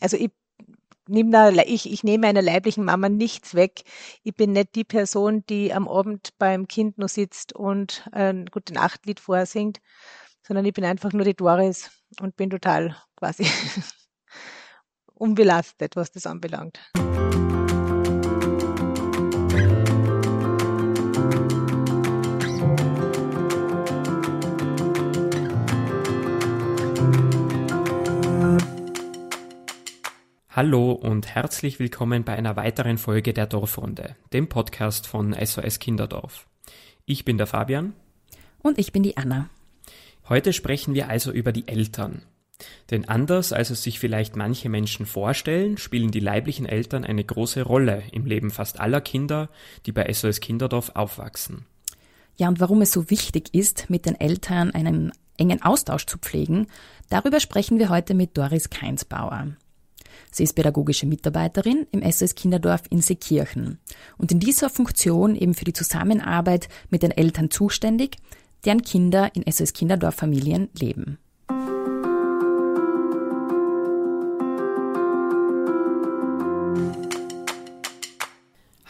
also ich nimm da, ich, ich nehme einer leiblichen Mama nichts weg. Ich bin nicht die Person, die am Abend beim Kind nur sitzt und ein gute Nachtlied vorsingt, sondern ich bin einfach nur die Doris und bin total quasi unbelastet, was das anbelangt. Hallo und herzlich willkommen bei einer weiteren Folge der Dorfrunde, dem Podcast von SOS Kinderdorf. Ich bin der Fabian. Und ich bin die Anna. Heute sprechen wir also über die Eltern. Denn anders als es sich vielleicht manche Menschen vorstellen, spielen die leiblichen Eltern eine große Rolle im Leben fast aller Kinder, die bei SOS Kinderdorf aufwachsen. Ja, und warum es so wichtig ist, mit den Eltern einen engen Austausch zu pflegen, darüber sprechen wir heute mit Doris Keinsbauer. Sie ist pädagogische Mitarbeiterin im SOS Kinderdorf in Seekirchen und in dieser Funktion eben für die Zusammenarbeit mit den Eltern zuständig, deren Kinder in SOS Kinderdorf Familien leben.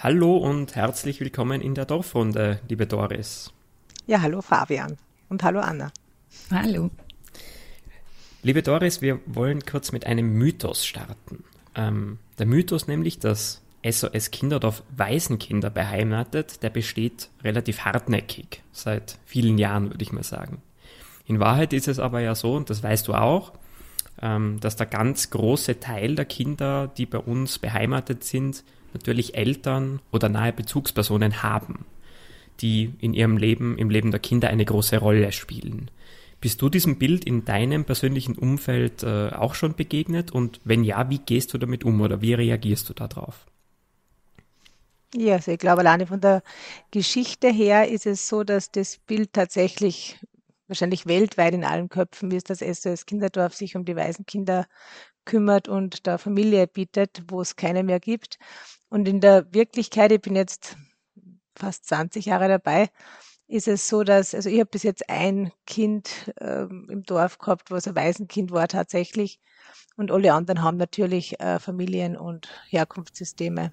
Hallo und herzlich willkommen in der Dorfrunde, liebe Doris. Ja, hallo Fabian und hallo Anna. Hallo. Liebe Doris, wir wollen kurz mit einem Mythos starten. Ähm, der Mythos nämlich, dass SOS Kinderdorf Waisenkinder beheimatet, der besteht relativ hartnäckig, seit vielen Jahren würde ich mal sagen. In Wahrheit ist es aber ja so, und das weißt du auch, ähm, dass der ganz große Teil der Kinder, die bei uns beheimatet sind, natürlich Eltern oder nahe Bezugspersonen haben, die in ihrem Leben, im Leben der Kinder eine große Rolle spielen. Bist du diesem Bild in deinem persönlichen Umfeld äh, auch schon begegnet? Und wenn ja, wie gehst du damit um oder wie reagierst du darauf? Ja, also ich glaube, alleine von der Geschichte her ist es so, dass das Bild tatsächlich wahrscheinlich weltweit in allen Köpfen ist, dass SOS Kinderdorf sich um die Waisenkinder kümmert und da Familie bietet, wo es keine mehr gibt. Und in der Wirklichkeit, ich bin jetzt fast 20 Jahre dabei, ist es so, dass, also ich habe bis jetzt ein Kind ähm, im Dorf gehabt, was ein Waisenkind war tatsächlich. Und alle anderen haben natürlich äh, Familien und Herkunftssysteme,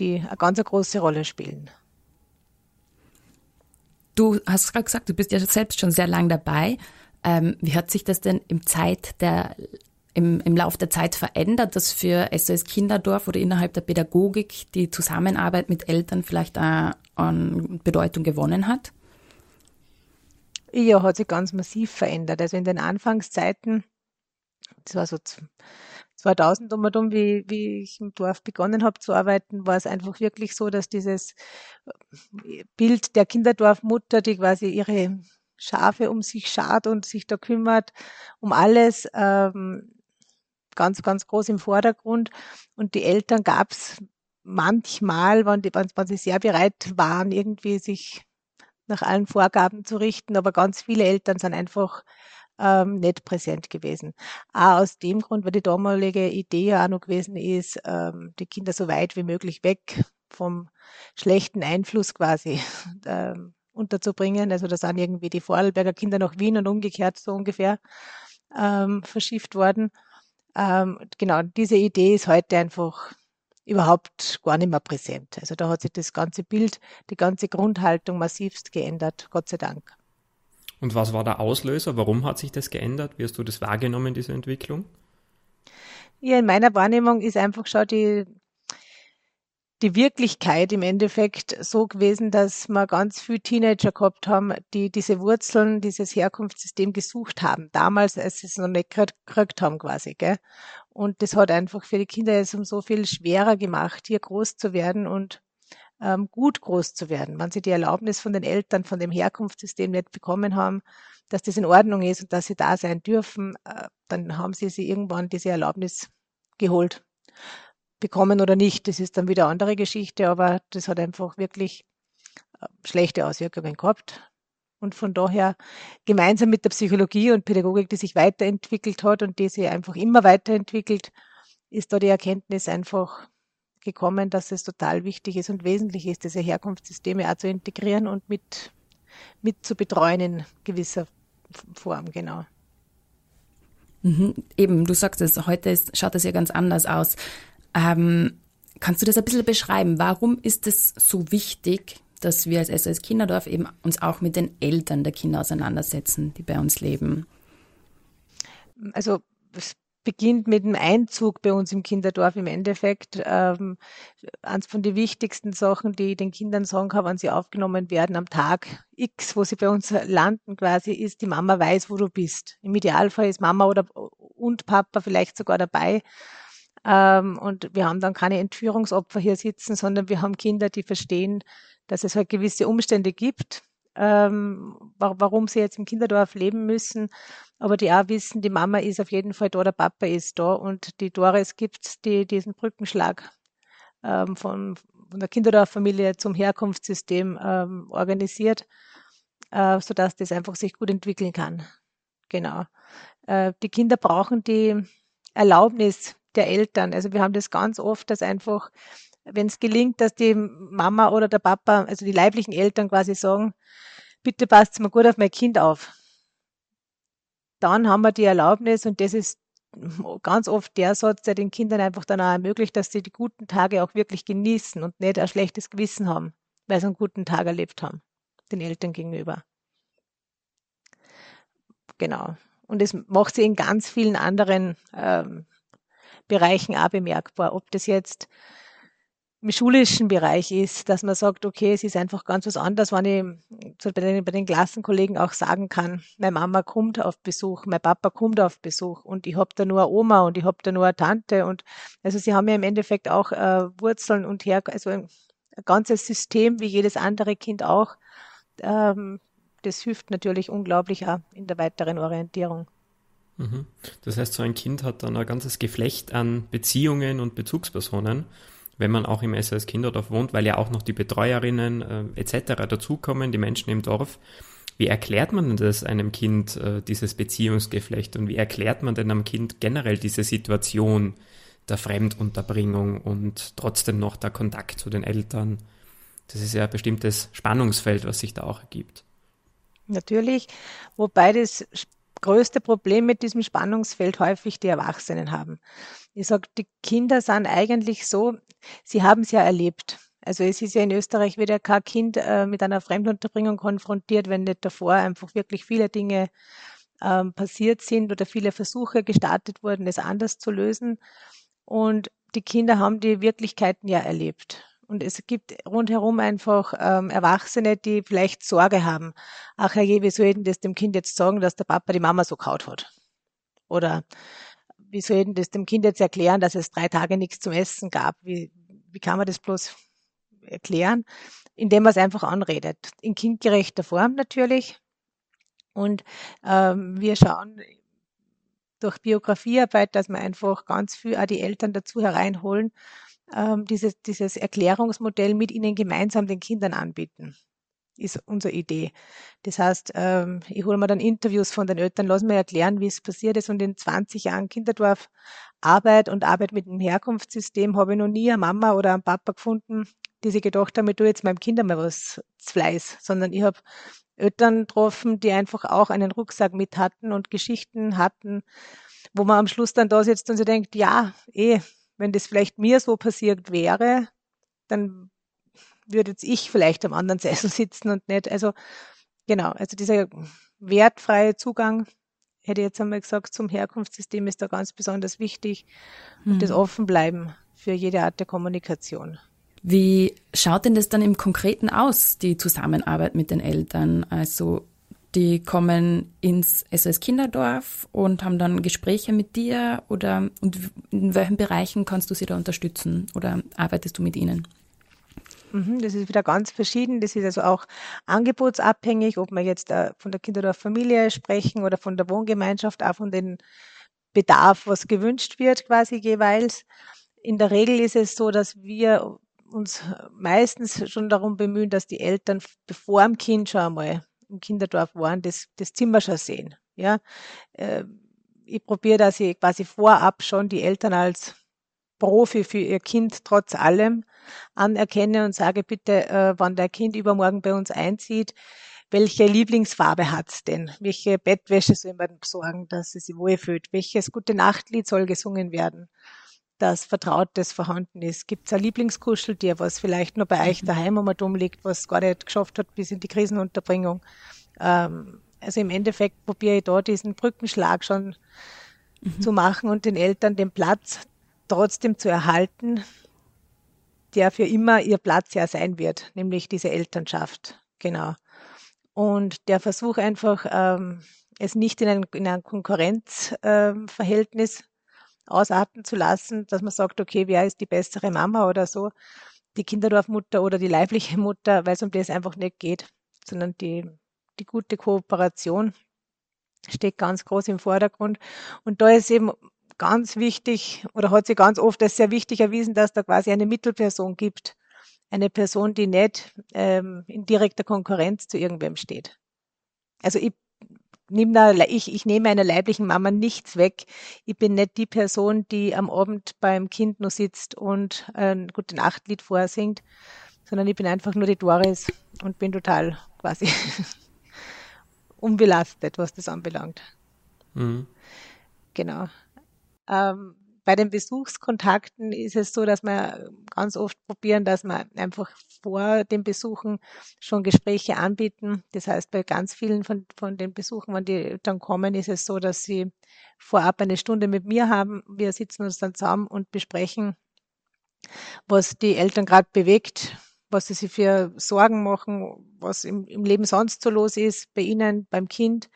die eine ganz eine große Rolle spielen. Du hast gerade gesagt, du bist ja selbst schon sehr lang dabei. Ähm, wie hat sich das denn im Zeit der im, im Lauf der Zeit verändert, dass für SOS Kinderdorf oder innerhalb der Pädagogik die Zusammenarbeit mit Eltern vielleicht auch an Bedeutung gewonnen hat? Ja, hat sich ganz massiv verändert. Also in den Anfangszeiten, das war so 2000 um und um, wie, wie ich im Dorf begonnen habe zu arbeiten, war es einfach wirklich so, dass dieses Bild der Kinderdorfmutter, die quasi ihre Schafe um sich schart und sich da kümmert, um alles, ähm, ganz, ganz groß im Vordergrund. Und die Eltern gab es manchmal, wenn, die, wenn sie sehr bereit waren, irgendwie sich nach allen Vorgaben zu richten, aber ganz viele Eltern sind einfach ähm, nicht präsent gewesen. Auch aus dem Grund, weil die damalige Idee ja auch noch gewesen ist, ähm, die Kinder so weit wie möglich weg vom schlechten Einfluss quasi ähm, unterzubringen. Also da sind irgendwie die Vorarlberger Kinder nach Wien und umgekehrt so ungefähr ähm, verschifft worden. Ähm, genau, diese Idee ist heute einfach überhaupt gar nicht mehr präsent. Also da hat sich das ganze Bild, die ganze Grundhaltung massivst geändert, Gott sei Dank. Und was war der Auslöser? Warum hat sich das geändert? Wie hast du das wahrgenommen, diese Entwicklung? Ja, in meiner Wahrnehmung ist einfach schon die, die Wirklichkeit im Endeffekt so gewesen, dass wir ganz viele Teenager gehabt haben, die diese Wurzeln, dieses Herkunftssystem gesucht haben, damals, als sie es noch nicht gekriegt haben quasi. Gell? Und das hat einfach für die Kinder es um so viel schwerer gemacht, hier groß zu werden und ähm, gut groß zu werden. Wenn sie die Erlaubnis von den Eltern, von dem Herkunftssystem nicht bekommen haben, dass das in Ordnung ist und dass sie da sein dürfen, äh, dann haben sie sie irgendwann diese Erlaubnis geholt bekommen oder nicht, das ist dann wieder eine andere Geschichte, aber das hat einfach wirklich äh, schlechte Auswirkungen gehabt. Und von daher gemeinsam mit der Psychologie und Pädagogik, die sich weiterentwickelt hat und die sich einfach immer weiterentwickelt, ist da die Erkenntnis einfach gekommen, dass es total wichtig ist und wesentlich ist, diese Herkunftssysteme auch zu integrieren und mit, mit zu betreuen in gewisser Form, genau. Mhm. Eben, du sagst es, heute ist, schaut das ja ganz anders aus. Ähm, kannst du das ein bisschen beschreiben? Warum ist es so wichtig, dass wir als SOS Kinderdorf eben uns auch mit den Eltern der Kinder auseinandersetzen, die bei uns leben? Also es beginnt mit dem Einzug bei uns im Kinderdorf im Endeffekt. Ähm, eines von den wichtigsten Sachen, die ich den Kindern sagen kann, wenn sie aufgenommen werden am Tag X, wo sie bei uns landen quasi, ist, die Mama weiß, wo du bist. Im Idealfall ist Mama oder und Papa vielleicht sogar dabei. Ähm, und wir haben dann keine Entführungsopfer hier sitzen, sondern wir haben Kinder, die verstehen, dass es halt gewisse Umstände gibt, ähm, warum sie jetzt im Kinderdorf leben müssen, aber die auch wissen, die Mama ist auf jeden Fall da, der Papa ist da und die Doris gibt die, diesen Brückenschlag ähm, von, von der Kinderdorffamilie zum Herkunftssystem ähm, organisiert, äh, sodass das einfach sich gut entwickeln kann. Genau. Äh, die Kinder brauchen die Erlaubnis der Eltern. Also wir haben das ganz oft, dass einfach, wenn es gelingt, dass die Mama oder der Papa, also die leiblichen Eltern quasi sagen, bitte passt mal gut auf mein Kind auf. Dann haben wir die Erlaubnis und das ist ganz oft der Satz, der den Kindern einfach dann auch ermöglicht, dass sie die guten Tage auch wirklich genießen und nicht ein schlechtes Gewissen haben, weil sie einen guten Tag erlebt haben, den Eltern gegenüber. Genau. Und das macht sie in ganz vielen anderen ähm, Bereichen auch bemerkbar. Ob das jetzt im schulischen Bereich ist, dass man sagt, okay, es ist einfach ganz was anderes, wenn ich so bei, den, bei den Klassenkollegen auch sagen kann, meine Mama kommt auf Besuch, mein Papa kommt auf Besuch und ich habe da nur eine Oma und ich habe da nur eine Tante und also sie haben ja im Endeffekt auch äh, Wurzeln und her, also ein, ein ganzes System wie jedes andere Kind auch. Ähm, das hilft natürlich unglaublich auch in der weiteren Orientierung. Mhm. Das heißt, so ein Kind hat dann ein ganzes Geflecht an Beziehungen und Bezugspersonen, wenn man auch im SOS Kinderdorf wohnt, weil ja auch noch die Betreuerinnen äh, etc. dazukommen, die Menschen im Dorf. Wie erklärt man denn das einem Kind, äh, dieses Beziehungsgeflecht? Und wie erklärt man denn einem Kind generell diese Situation der Fremdunterbringung und trotzdem noch der Kontakt zu den Eltern? Das ist ja ein bestimmtes Spannungsfeld, was sich da auch ergibt. Natürlich, wobei das größte Problem mit diesem Spannungsfeld häufig die Erwachsenen haben. Ich sage, die Kinder sind eigentlich so, sie haben es ja erlebt. Also es ist ja in Österreich wieder kein Kind äh, mit einer Fremdunterbringung konfrontiert, wenn nicht davor einfach wirklich viele Dinge ähm, passiert sind oder viele Versuche gestartet wurden, es anders zu lösen. Und die Kinder haben die Wirklichkeiten ja erlebt. Und es gibt rundherum einfach ähm, Erwachsene, die vielleicht Sorge haben. Ach herrje, wie soll ich denn das dem Kind jetzt sagen, dass der Papa die Mama so kaut hat? Oder wie soll ich denn das dem Kind jetzt erklären, dass es drei Tage nichts zum Essen gab? Wie, wie kann man das bloß erklären? Indem man es einfach anredet. In kindgerechter Form natürlich. Und ähm, wir schauen durch Biografiearbeit, dass wir einfach ganz viel auch die Eltern dazu hereinholen, ähm, dieses, dieses Erklärungsmodell mit ihnen gemeinsam den Kindern anbieten ist unsere Idee. Das heißt, ähm, ich hole mir dann Interviews von den Eltern, lass mir erklären, wie es passiert ist. Und in 20 Jahren Kinderdorf Arbeit und Arbeit mit dem Herkunftssystem habe ich noch nie eine Mama oder einen Papa gefunden, die sich gedacht haben, ich tue jetzt meinem Kind mal was Fleiß, sondern ich habe Eltern getroffen, die einfach auch einen Rucksack mit hatten und Geschichten hatten, wo man am Schluss dann da sitzt und sich denkt, ja, eh, wenn das vielleicht mir so passiert wäre, dann würde jetzt ich vielleicht am anderen Sessel sitzen und nicht. Also genau, also dieser wertfreie Zugang, hätte ich jetzt einmal gesagt, zum Herkunftssystem ist da ganz besonders wichtig und das mhm. Offenbleiben für jede Art der Kommunikation. Wie schaut denn das dann im Konkreten aus, die Zusammenarbeit mit den Eltern? Also die kommen ins SOS Kinderdorf und haben dann Gespräche mit dir oder und in welchen Bereichen kannst du sie da unterstützen oder arbeitest du mit ihnen? Mhm, das ist wieder ganz verschieden. Das ist also auch angebotsabhängig, ob wir jetzt äh, von der Kinderdorffamilie sprechen oder von der Wohngemeinschaft, auch von dem Bedarf, was gewünscht wird, quasi jeweils. In der Regel ist es so, dass wir uns meistens schon darum bemühen, dass die Eltern, bevor am Kind schon einmal im Kinderdorf waren, das, das Zimmer schon sehen. Ja, äh, ich probiere, dass ich quasi vorab schon die Eltern als Profi für ihr Kind trotz allem anerkenne und sage bitte, äh, wann der Kind übermorgen bei uns einzieht, welche Lieblingsfarbe hat's denn? Welche Bettwäsche soll man besorgen, dass sie sich wohlfühlt? Welches gute Nachtlied soll gesungen werden, das Vertrautes vorhanden ist? Gibt's ein Lieblingskuscheltier, was vielleicht nur bei euch mhm. daheim um dumm liegt, was gar nicht geschafft hat bis in die Krisenunterbringung? Ähm, also im Endeffekt probiere ich da diesen Brückenschlag schon mhm. zu machen und den Eltern den Platz trotzdem zu erhalten, der für immer ihr Platz ja sein wird, nämlich diese Elternschaft. Genau. Und der Versuch einfach, ähm, es nicht in ein, in ein Konkurrenzverhältnis ähm, ausarten zu lassen, dass man sagt, okay, wer ist die bessere Mama oder so, die Kinderdorfmutter oder die leibliche Mutter, weil es um das einfach nicht geht, sondern die, die gute Kooperation steht ganz groß im Vordergrund. Und da ist eben ganz wichtig oder hat sich ganz oft als sehr wichtig erwiesen, dass da quasi eine Mittelperson gibt. Eine Person, die nicht ähm, in direkter Konkurrenz zu irgendwem steht. Also ich nehme ich, ich nehme einer leiblichen Mama nichts weg. Ich bin nicht die Person, die am Abend beim Kind nur sitzt und ein gute Nachtlied vorsingt, sondern ich bin einfach nur die Doris und bin total quasi unbelastet, was das anbelangt. Mhm. Genau. Ähm, bei den Besuchskontakten ist es so, dass wir ganz oft probieren, dass wir einfach vor den Besuchen schon Gespräche anbieten. Das heißt, bei ganz vielen von, von den Besuchen, wenn die dann kommen, ist es so, dass sie vorab eine Stunde mit mir haben. Wir sitzen uns dann zusammen und besprechen, was die Eltern gerade bewegt, was sie sich für Sorgen machen, was im, im Leben sonst so los ist, bei ihnen, beim Kind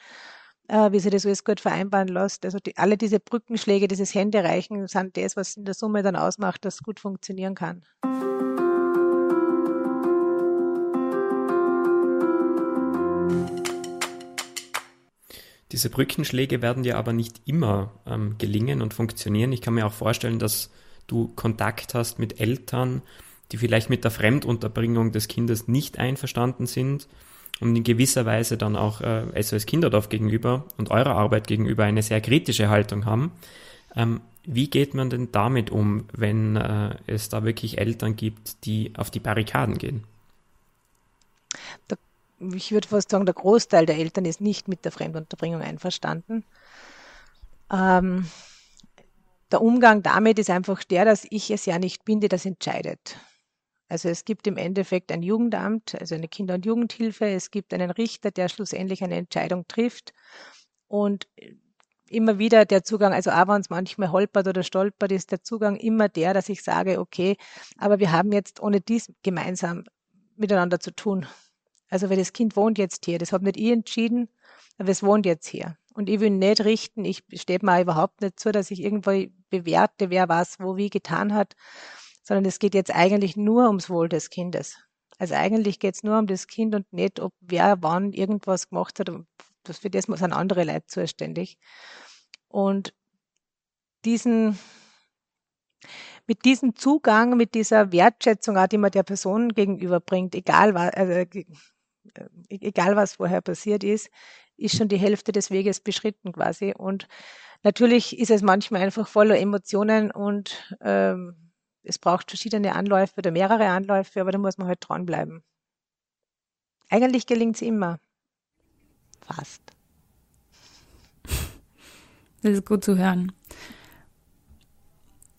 äh, wie sich das alles gut vereinbaren lässt. Also die, alle diese Brückenschläge, dieses Händereichen sind das, was in der Summe dann ausmacht, dass es gut funktionieren kann. Diese Brückenschläge werden dir aber nicht immer ähm, gelingen und funktionieren. Ich kann mir auch vorstellen, dass du Kontakt hast mit Eltern, die vielleicht mit der Fremdunterbringung des Kindes nicht einverstanden sind und in gewisser Weise dann auch äh, SOS Kinderdorf gegenüber und eurer Arbeit gegenüber eine sehr kritische Haltung haben. Ähm, wie geht man denn damit um, wenn äh, es da wirklich Eltern gibt, die auf die Barrikaden gehen? Ich würde fast sagen, der Großteil der Eltern ist nicht mit der Fremdunterbringung einverstanden. Ähm, der Umgang damit ist einfach der, dass ich es ja nicht bin, die das entscheidet. Also es gibt im Endeffekt ein Jugendamt, also eine Kinder- und Jugendhilfe. Es gibt einen Richter, der schlussendlich eine Entscheidung trifft. Und immer wieder der Zugang, also auch wenn es manchmal holpert oder stolpert, ist der Zugang immer der, dass ich sage, okay, aber wir haben jetzt ohne dies gemeinsam miteinander zu tun. Also weil das Kind wohnt jetzt hier, das habe nicht ich entschieden, aber es wohnt jetzt hier. Und ich will nicht richten, ich stehe mir überhaupt nicht zu, dass ich irgendwo bewerte, wer was wo wie getan hat, sondern es geht jetzt eigentlich nur ums Wohl des Kindes. Also eigentlich geht es nur um das Kind und nicht, ob wer wann irgendwas gemacht hat. Das, für das sind andere Leute zuständig. Und diesen, mit diesem Zugang, mit dieser Wertschätzung, auch, die man der Person gegenüberbringt, egal was, also, äh, egal was vorher passiert ist, ist schon die Hälfte des Weges beschritten quasi. Und natürlich ist es manchmal einfach voller Emotionen und ähm, es braucht verschiedene Anläufe oder mehrere Anläufe, aber da muss man halt dranbleiben. Eigentlich gelingt es immer. Fast. Das ist gut zu hören.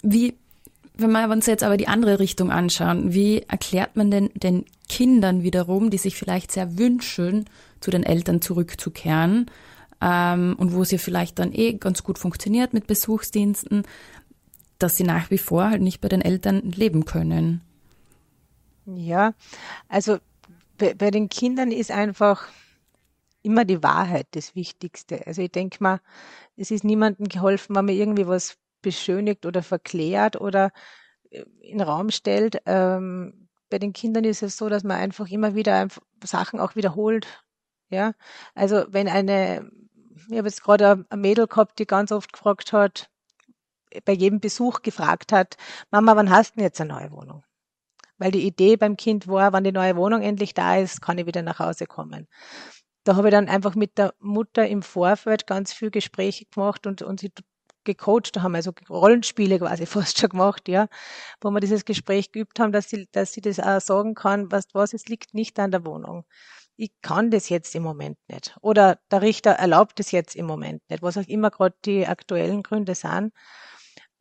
Wie, wenn wir uns jetzt aber die andere Richtung anschauen, wie erklärt man denn den Kindern wiederum, die sich vielleicht sehr wünschen, zu den Eltern zurückzukehren ähm, und wo es ja vielleicht dann eh ganz gut funktioniert mit Besuchsdiensten, dass sie nach wie vor halt nicht bei den Eltern leben können. Ja, also bei, bei den Kindern ist einfach immer die Wahrheit das Wichtigste. Also ich denke mal, es ist niemandem geholfen, wenn man irgendwie was beschönigt oder verklärt oder äh, in den Raum stellt. Ähm, bei den Kindern ist es so, dass man einfach immer wieder Sachen auch wiederholt. Ja, also wenn eine, ich habe jetzt gerade ein Mädel gehabt, die ganz oft gefragt hat, bei jedem Besuch gefragt hat, Mama, wann hast du denn jetzt eine neue Wohnung? Weil die Idee beim Kind war, wann die neue Wohnung endlich da ist, kann ich wieder nach Hause kommen. Da habe ich dann einfach mit der Mutter im Vorfeld ganz viel Gespräche gemacht und, und sie gecoacht, da haben wir also Rollenspiele quasi fast schon gemacht, ja, wo wir dieses Gespräch geübt haben, dass sie, dass sie das auch sagen kann, was, was, es liegt nicht an der Wohnung. ich kann das jetzt im Moment nicht. Oder der Richter erlaubt es jetzt im Moment nicht, was auch immer gerade die aktuellen Gründe sind.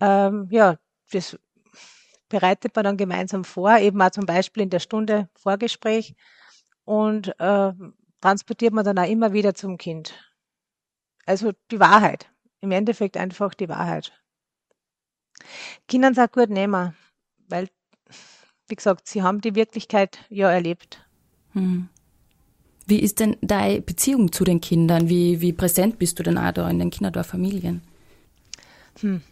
Ähm, ja, das bereitet man dann gemeinsam vor, eben auch zum Beispiel in der Stunde Vorgespräch und äh, transportiert man dann auch immer wieder zum Kind. Also die Wahrheit. Im Endeffekt einfach die Wahrheit. Kindern sagt gut nehmen, weil, wie gesagt, sie haben die Wirklichkeit ja erlebt. Hm. Wie ist denn deine Beziehung zu den Kindern? Wie, wie präsent bist du denn auch da in den Kinderdorffamilien? Hm.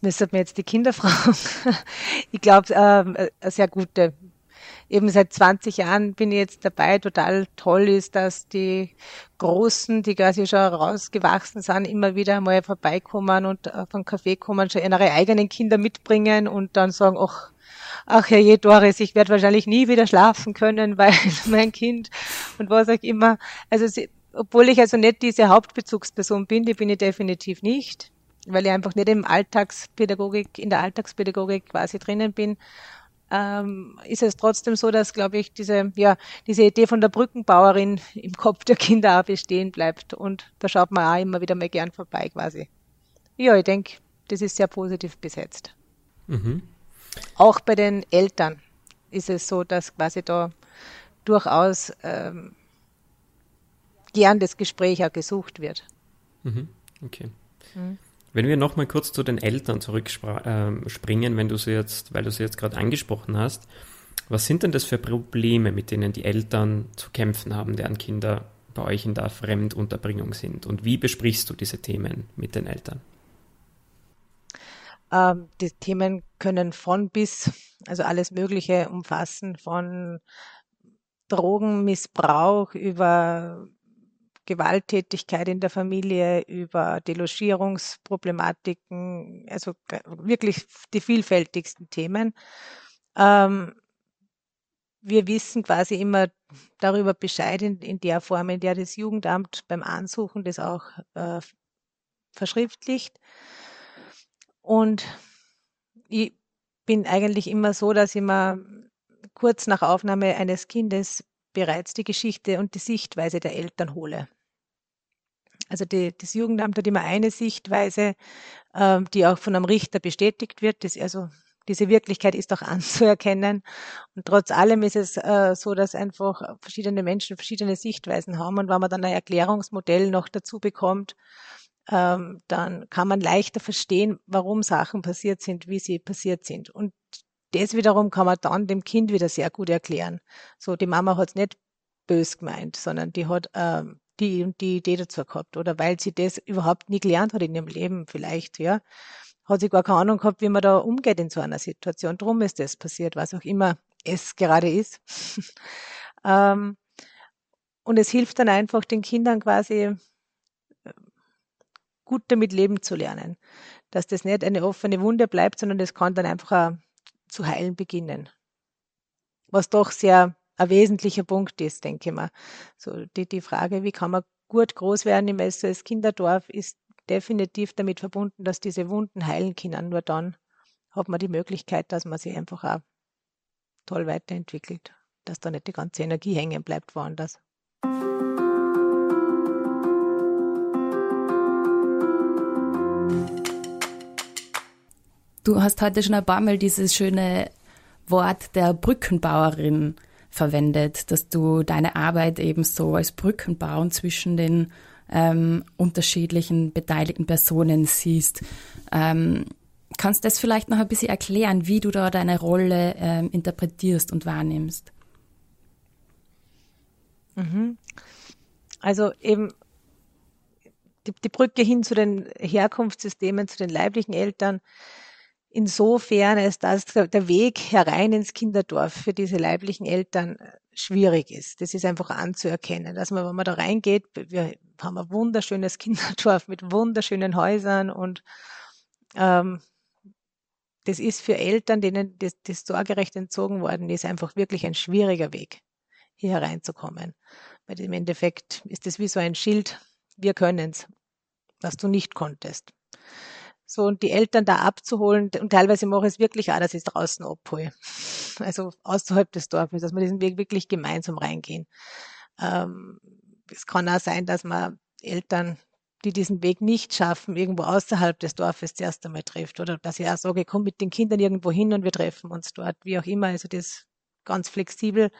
Müsste mir jetzt die Kinder fragen. ich glaube, äh, eine sehr gute. Eben seit 20 Jahren bin ich jetzt dabei. Total toll ist, dass die Großen, die quasi schon rausgewachsen sind, immer wieder mal vorbeikommen und auf einen Kaffee kommen, schon ihre eigenen Kinder mitbringen und dann sagen, ach, ach je, Doris, ich werde wahrscheinlich nie wieder schlafen können, weil mein Kind und was auch immer. Also sie, obwohl ich also nicht diese Hauptbezugsperson bin, die bin ich definitiv nicht, weil ich einfach nicht im Alltagspädagogik, in der Alltagspädagogik quasi drinnen bin, ähm, ist es trotzdem so, dass, glaube ich, diese, ja, diese Idee von der Brückenbauerin im Kopf der Kinder auch bestehen bleibt. Und da schaut man auch immer wieder mal gern vorbei quasi. Ja, ich denke, das ist sehr positiv besetzt. Mhm. Auch bei den Eltern ist es so, dass quasi da durchaus ähm, gern das Gespräch auch gesucht wird. Mhm. Okay. Mhm. Wenn wir nochmal kurz zu den Eltern zurückspringen, ähm, wenn du sie jetzt, weil du sie jetzt gerade angesprochen hast, was sind denn das für Probleme, mit denen die Eltern zu kämpfen haben, deren Kinder bei euch in der Fremdunterbringung sind? Und wie besprichst du diese Themen mit den Eltern? Ähm, die Themen können von bis, also alles Mögliche umfassen, von Drogenmissbrauch über Gewalttätigkeit in der Familie, über Delogierungsproblematiken, also wirklich die vielfältigsten Themen. Ähm, wir wissen quasi immer darüber Bescheid in, in, der Form, in der das Jugendamt beim Ansuchen das auch äh, verschriftlicht. Und ich bin eigentlich immer so, dass ich mir kurz nach Aufnahme eines Kindes bereits die Geschichte und die Sichtweise der Eltern hole. Also die, das Jugendamt hat immer eine Sichtweise, äh, die auch von einem Richter bestätigt wird. Das, also diese Wirklichkeit ist auch anzuerkennen. Und trotz allem ist es äh, so, dass einfach verschiedene Menschen verschiedene Sichtweisen haben. Und wenn man dann ein Erklärungsmodell noch dazu bekommt, ähm, dann kann man leichter verstehen, warum Sachen passiert sind, wie sie passiert sind. Und das wiederum kann man dann dem Kind wieder sehr gut erklären. So, die Mama hat es nicht bös gemeint, sondern die hat ähm, die die Idee dazu gehabt. Oder weil sie das überhaupt nie gelernt hat in ihrem Leben vielleicht, ja. Hat sie gar keine Ahnung gehabt, wie man da umgeht in so einer Situation. Drum ist das passiert, was auch immer es gerade ist. ähm, und es hilft dann einfach den Kindern quasi gut damit leben zu lernen. Dass das nicht eine offene Wunde bleibt, sondern das kann dann einfach zu heilen beginnen. Was doch sehr ein wesentlicher Punkt ist, denke ich mal. So die, die Frage, wie kann man gut groß werden im SOS Kinderdorf, ist definitiv damit verbunden, dass diese Wunden heilen können. Nur dann hat man die Möglichkeit, dass man sich einfach auch toll weiterentwickelt, dass da nicht die ganze Energie hängen bleibt woanders. Du hast heute schon ein paar Mal dieses schöne Wort der Brückenbauerin verwendet, dass du deine Arbeit eben so als Brückenbau zwischen den ähm, unterschiedlichen beteiligten Personen siehst. Ähm, kannst du das vielleicht noch ein bisschen erklären, wie du da deine Rolle ähm, interpretierst und wahrnimmst? Mhm. Also eben die, die Brücke hin zu den Herkunftssystemen, zu den leiblichen Eltern, insofern es dass der Weg herein ins Kinderdorf für diese leiblichen Eltern äh, schwierig ist. Das ist einfach anzuerkennen, dass man, wenn man da reingeht, wir haben ein wunderschönes Kinderdorf mit wunderschönen Häusern und ähm, das ist für Eltern, denen das, das Sorgerecht entzogen worden ist, einfach wirklich ein schwieriger Weg, hier hereinzukommen. Weil im Endeffekt ist das wie so ein Schild, wir können's, was du nicht konntest so und die Eltern da abzuholen und teilweise mache ich es wirklich auch, dass ich es draußen abhole. Also außerhalb des Dorfes, dass wir diesen Weg wirklich gemeinsam reingehen. Ähm, es kann auch sein, dass man Eltern, die diesen Weg nicht schaffen, irgendwo außerhalb des Dorfes zuerst einmal trifft. Oder dass ich auch sage, komm mit den Kindern irgendwo hin und wir treffen uns dort, wie auch immer. Also das ganz flexibel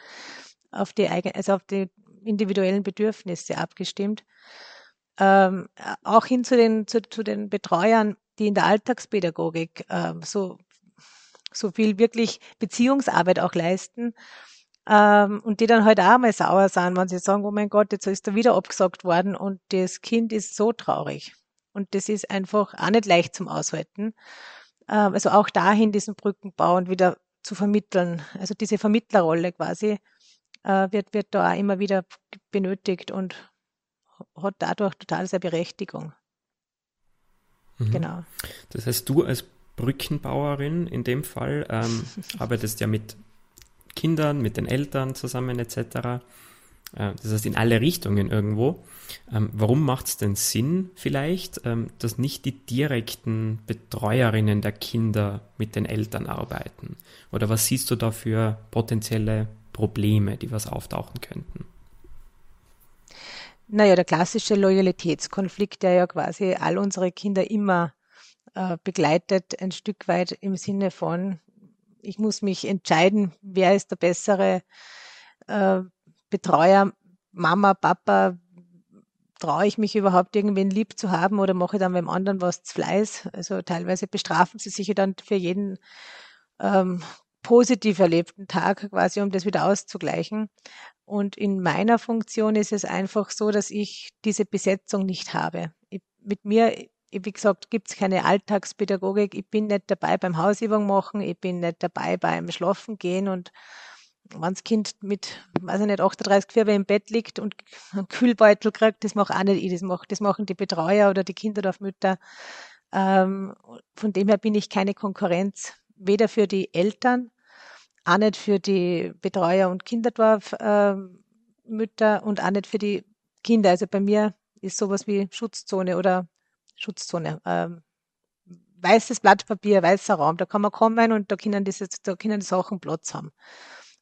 auf die, eigen, also auf die individuellen Bedürfnisse abgestimmt. Ähm, auch hin zu den, zu, zu, den Betreuern, die in der Alltagspädagogik ähm, so, so viel wirklich Beziehungsarbeit auch leisten ähm, und die dann halt auch mal sauer sind, wenn sie sagen, oh mein Gott, jetzt ist er wieder abgesagt worden und das Kind ist so traurig. Und das ist einfach auch nicht leicht zum Aushalten. Ähm, also auch dahin diesen Brückenbau und wieder zu vermitteln. Also diese Vermittlerrolle quasi äh, wird, wird da auch immer wieder benötigt und hat dadurch total seine Berechtigung. Mhm. Genau. Das heißt, du als Brückenbauerin in dem Fall ähm, arbeitest ja mit Kindern, mit den Eltern zusammen etc. Äh, das heißt in alle Richtungen irgendwo. Ähm, warum macht es denn Sinn vielleicht, ähm, dass nicht die direkten Betreuerinnen der Kinder mit den Eltern arbeiten? Oder was siehst du da für potenzielle Probleme, die was auftauchen könnten? Naja, der klassische Loyalitätskonflikt, der ja quasi all unsere Kinder immer äh, begleitet, ein Stück weit im Sinne von, ich muss mich entscheiden, wer ist der bessere äh, Betreuer, Mama, Papa, traue ich mich überhaupt irgendwen lieb zu haben oder mache ich dann beim anderen was zu Fleiß? Also teilweise bestrafen sie sich ja dann für jeden ähm, positiv erlebten Tag quasi, um das wieder auszugleichen. Und in meiner Funktion ist es einfach so, dass ich diese Besetzung nicht habe. Ich, mit mir, wie gesagt, gibt es keine Alltagspädagogik. Ich bin nicht dabei beim Hausübung machen, ich bin nicht dabei beim Schlafen gehen und wenn das Kind mit, weiß ich nicht, 38 Fieber im Bett liegt und einen Kühlbeutel kriegt, das mache auch nicht ich, das, mach, das machen die Betreuer oder die Kinderdorfmütter. Ähm, von dem her bin ich keine Konkurrenz weder für die Eltern, auch nicht für die Betreuer und Kinderdorfmütter äh, und auch nicht für die Kinder. Also bei mir ist sowas wie Schutzzone oder Schutzzone. Ähm, weißes Blatt Papier, weißer Raum, da kann man kommen und da können, diese, da können die Sachen Platz haben.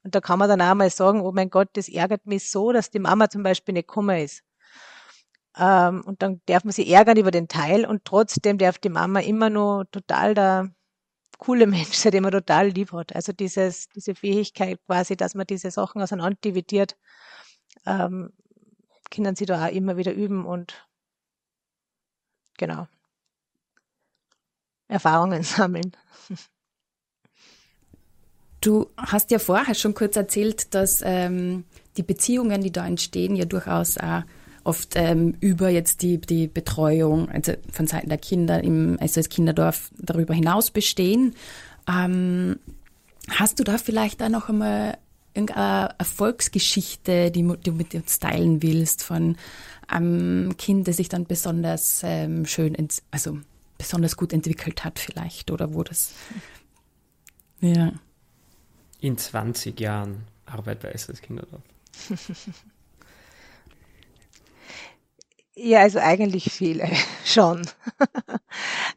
Und da kann man dann auch mal sagen, oh mein Gott, das ärgert mich so, dass die Mama zum Beispiel nicht gekommen ist. Ähm, und dann darf man sich ärgern über den Teil und trotzdem darf die Mama immer nur total da coole Mensch, den man total lieb hat. Also dieses, diese Fähigkeit quasi, dass man diese Sachen auseinander dividiert, ähm, können sie da auch immer wieder üben und genau Erfahrungen sammeln. Du hast ja vorher schon kurz erzählt, dass ähm, die Beziehungen, die da entstehen, ja durchaus auch oft ähm, über jetzt die, die Betreuung also von Seiten der Kinder im SOS Kinderdorf darüber hinaus bestehen. Ähm, hast du da vielleicht auch noch einmal irgendeine Erfolgsgeschichte, die, du mit uns teilen willst, von einem Kind, das sich dann besonders ähm, schön, also besonders gut entwickelt hat vielleicht oder wo das, ja. In 20 Jahren Arbeit bei SOS Kinderdorf. Ja, also eigentlich viele schon.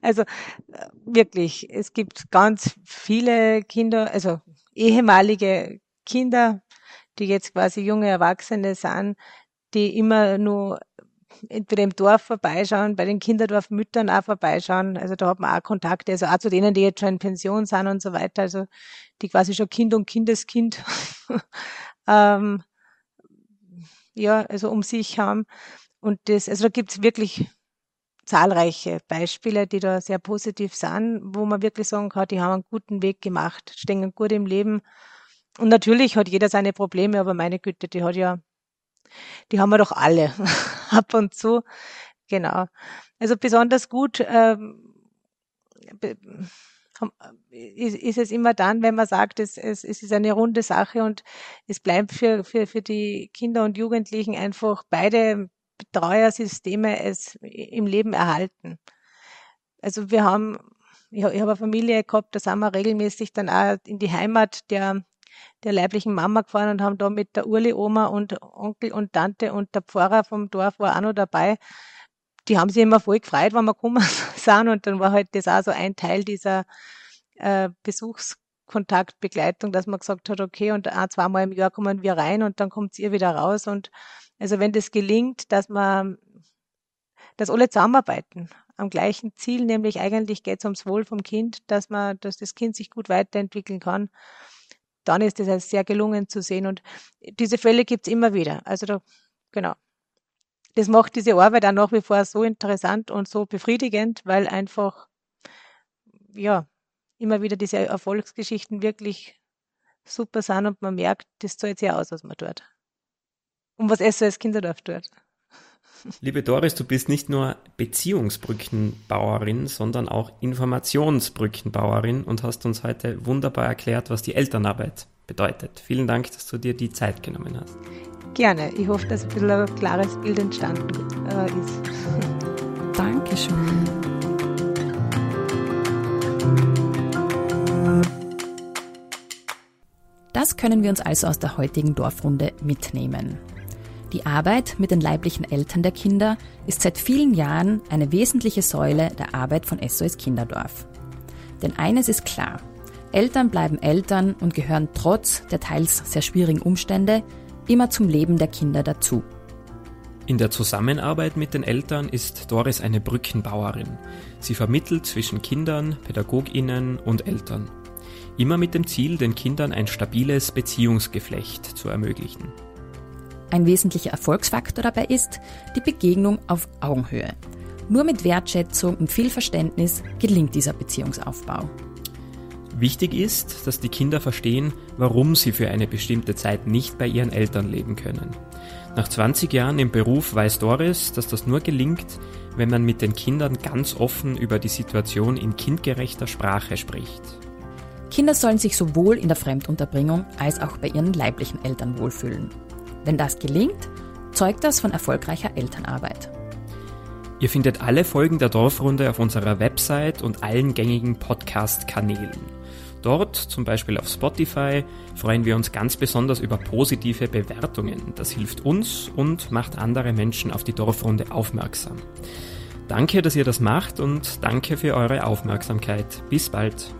also wirklich, es gibt ganz viele Kinder, also ehemalige Kinder, die jetzt quasi junge Erwachsene sind, die immer nur entweder im Dorf vorbeischauen, bei den Kinderdorfmüttern auch vorbeischauen. Also da hat man auch Kontakte, also auch zu denen, die jetzt schon in Pension sind und so weiter, also die quasi schon Kind und Kindeskind ähm, ja, also um sich haben. Und das, also da gibt's wirklich zahlreiche Beispiele, die da sehr positiv sind, wo man wirklich sagen kann, die haben einen guten Weg gemacht, stehen gut im Leben. Und natürlich hat jeder seine Probleme, aber meine Güte, die hat ja, die haben wir doch alle ab und zu. Genau. Also besonders gut ähm, ist, ist es immer dann, wenn man sagt, es, es, es ist eine runde Sache und es bleibt für, für, für die Kinder und Jugendlichen einfach beide Betreuersysteme es im Leben erhalten. Also wir haben, ich, habe eine Familie gehabt, da sind wir regelmäßig dann auch in die Heimat der, der leiblichen Mama gefahren und haben da mit der Urli-Oma und Onkel und Tante und der Pfarrer vom Dorf war auch noch dabei. Die haben sich immer voll gefreut, wenn wir gekommen sind und dann war halt das auch so ein Teil dieser äh, Besuchs dass man gesagt hat, okay, und ein, zweimal im Jahr kommen wir rein und dann kommt ihr wieder raus. Und also wenn das gelingt, dass man, dass alle zusammenarbeiten am gleichen Ziel, nämlich eigentlich geht es ums Wohl vom Kind, dass man, dass das Kind sich gut weiterentwickeln kann, dann ist das als sehr gelungen zu sehen. Und diese Fälle gibt es immer wieder. Also da, genau. Das macht diese Arbeit auch nach wie vor so interessant und so befriedigend, weil einfach, ja, immer wieder diese Erfolgsgeschichten wirklich super sind und man merkt, das zahlt sich aus, was man tut. Und was SOS Kinderdorf tut. Liebe Doris, du bist nicht nur Beziehungsbrückenbauerin, sondern auch Informationsbrückenbauerin und hast uns heute wunderbar erklärt, was die Elternarbeit bedeutet. Vielen Dank, dass du dir die Zeit genommen hast. Gerne. Ich hoffe, dass ein bisschen ein klares Bild entstanden äh, ist. Dankeschön. Das können wir uns also aus der heutigen Dorfrunde mitnehmen. Die Arbeit mit den leiblichen Eltern der Kinder ist seit vielen Jahren eine wesentliche Säule der Arbeit von SOS Kinderdorf. Denn eines ist klar, Eltern bleiben Eltern und gehören trotz der teils sehr schwierigen Umstände immer zum Leben der Kinder dazu. In der Zusammenarbeit mit den Eltern ist Doris eine Brückenbauerin. Sie vermittelt zwischen Kindern, Pädagoginnen und Eltern. Immer mit dem Ziel, den Kindern ein stabiles Beziehungsgeflecht zu ermöglichen. Ein wesentlicher Erfolgsfaktor dabei ist die Begegnung auf Augenhöhe. Nur mit Wertschätzung und viel Verständnis gelingt dieser Beziehungsaufbau. Wichtig ist, dass die Kinder verstehen, warum sie für eine bestimmte Zeit nicht bei ihren Eltern leben können. Nach 20 Jahren im Beruf weiß Doris, dass das nur gelingt, wenn man mit den Kindern ganz offen über die Situation in kindgerechter Sprache spricht. Kinder sollen sich sowohl in der Fremdunterbringung als auch bei ihren leiblichen Eltern wohlfühlen. Wenn das gelingt, zeugt das von erfolgreicher Elternarbeit. Ihr findet alle Folgen der Dorfrunde auf unserer Website und allen gängigen Podcast-Kanälen. Dort, zum Beispiel auf Spotify, freuen wir uns ganz besonders über positive Bewertungen. Das hilft uns und macht andere Menschen auf die Dorfrunde aufmerksam. Danke, dass ihr das macht und danke für eure Aufmerksamkeit. Bis bald.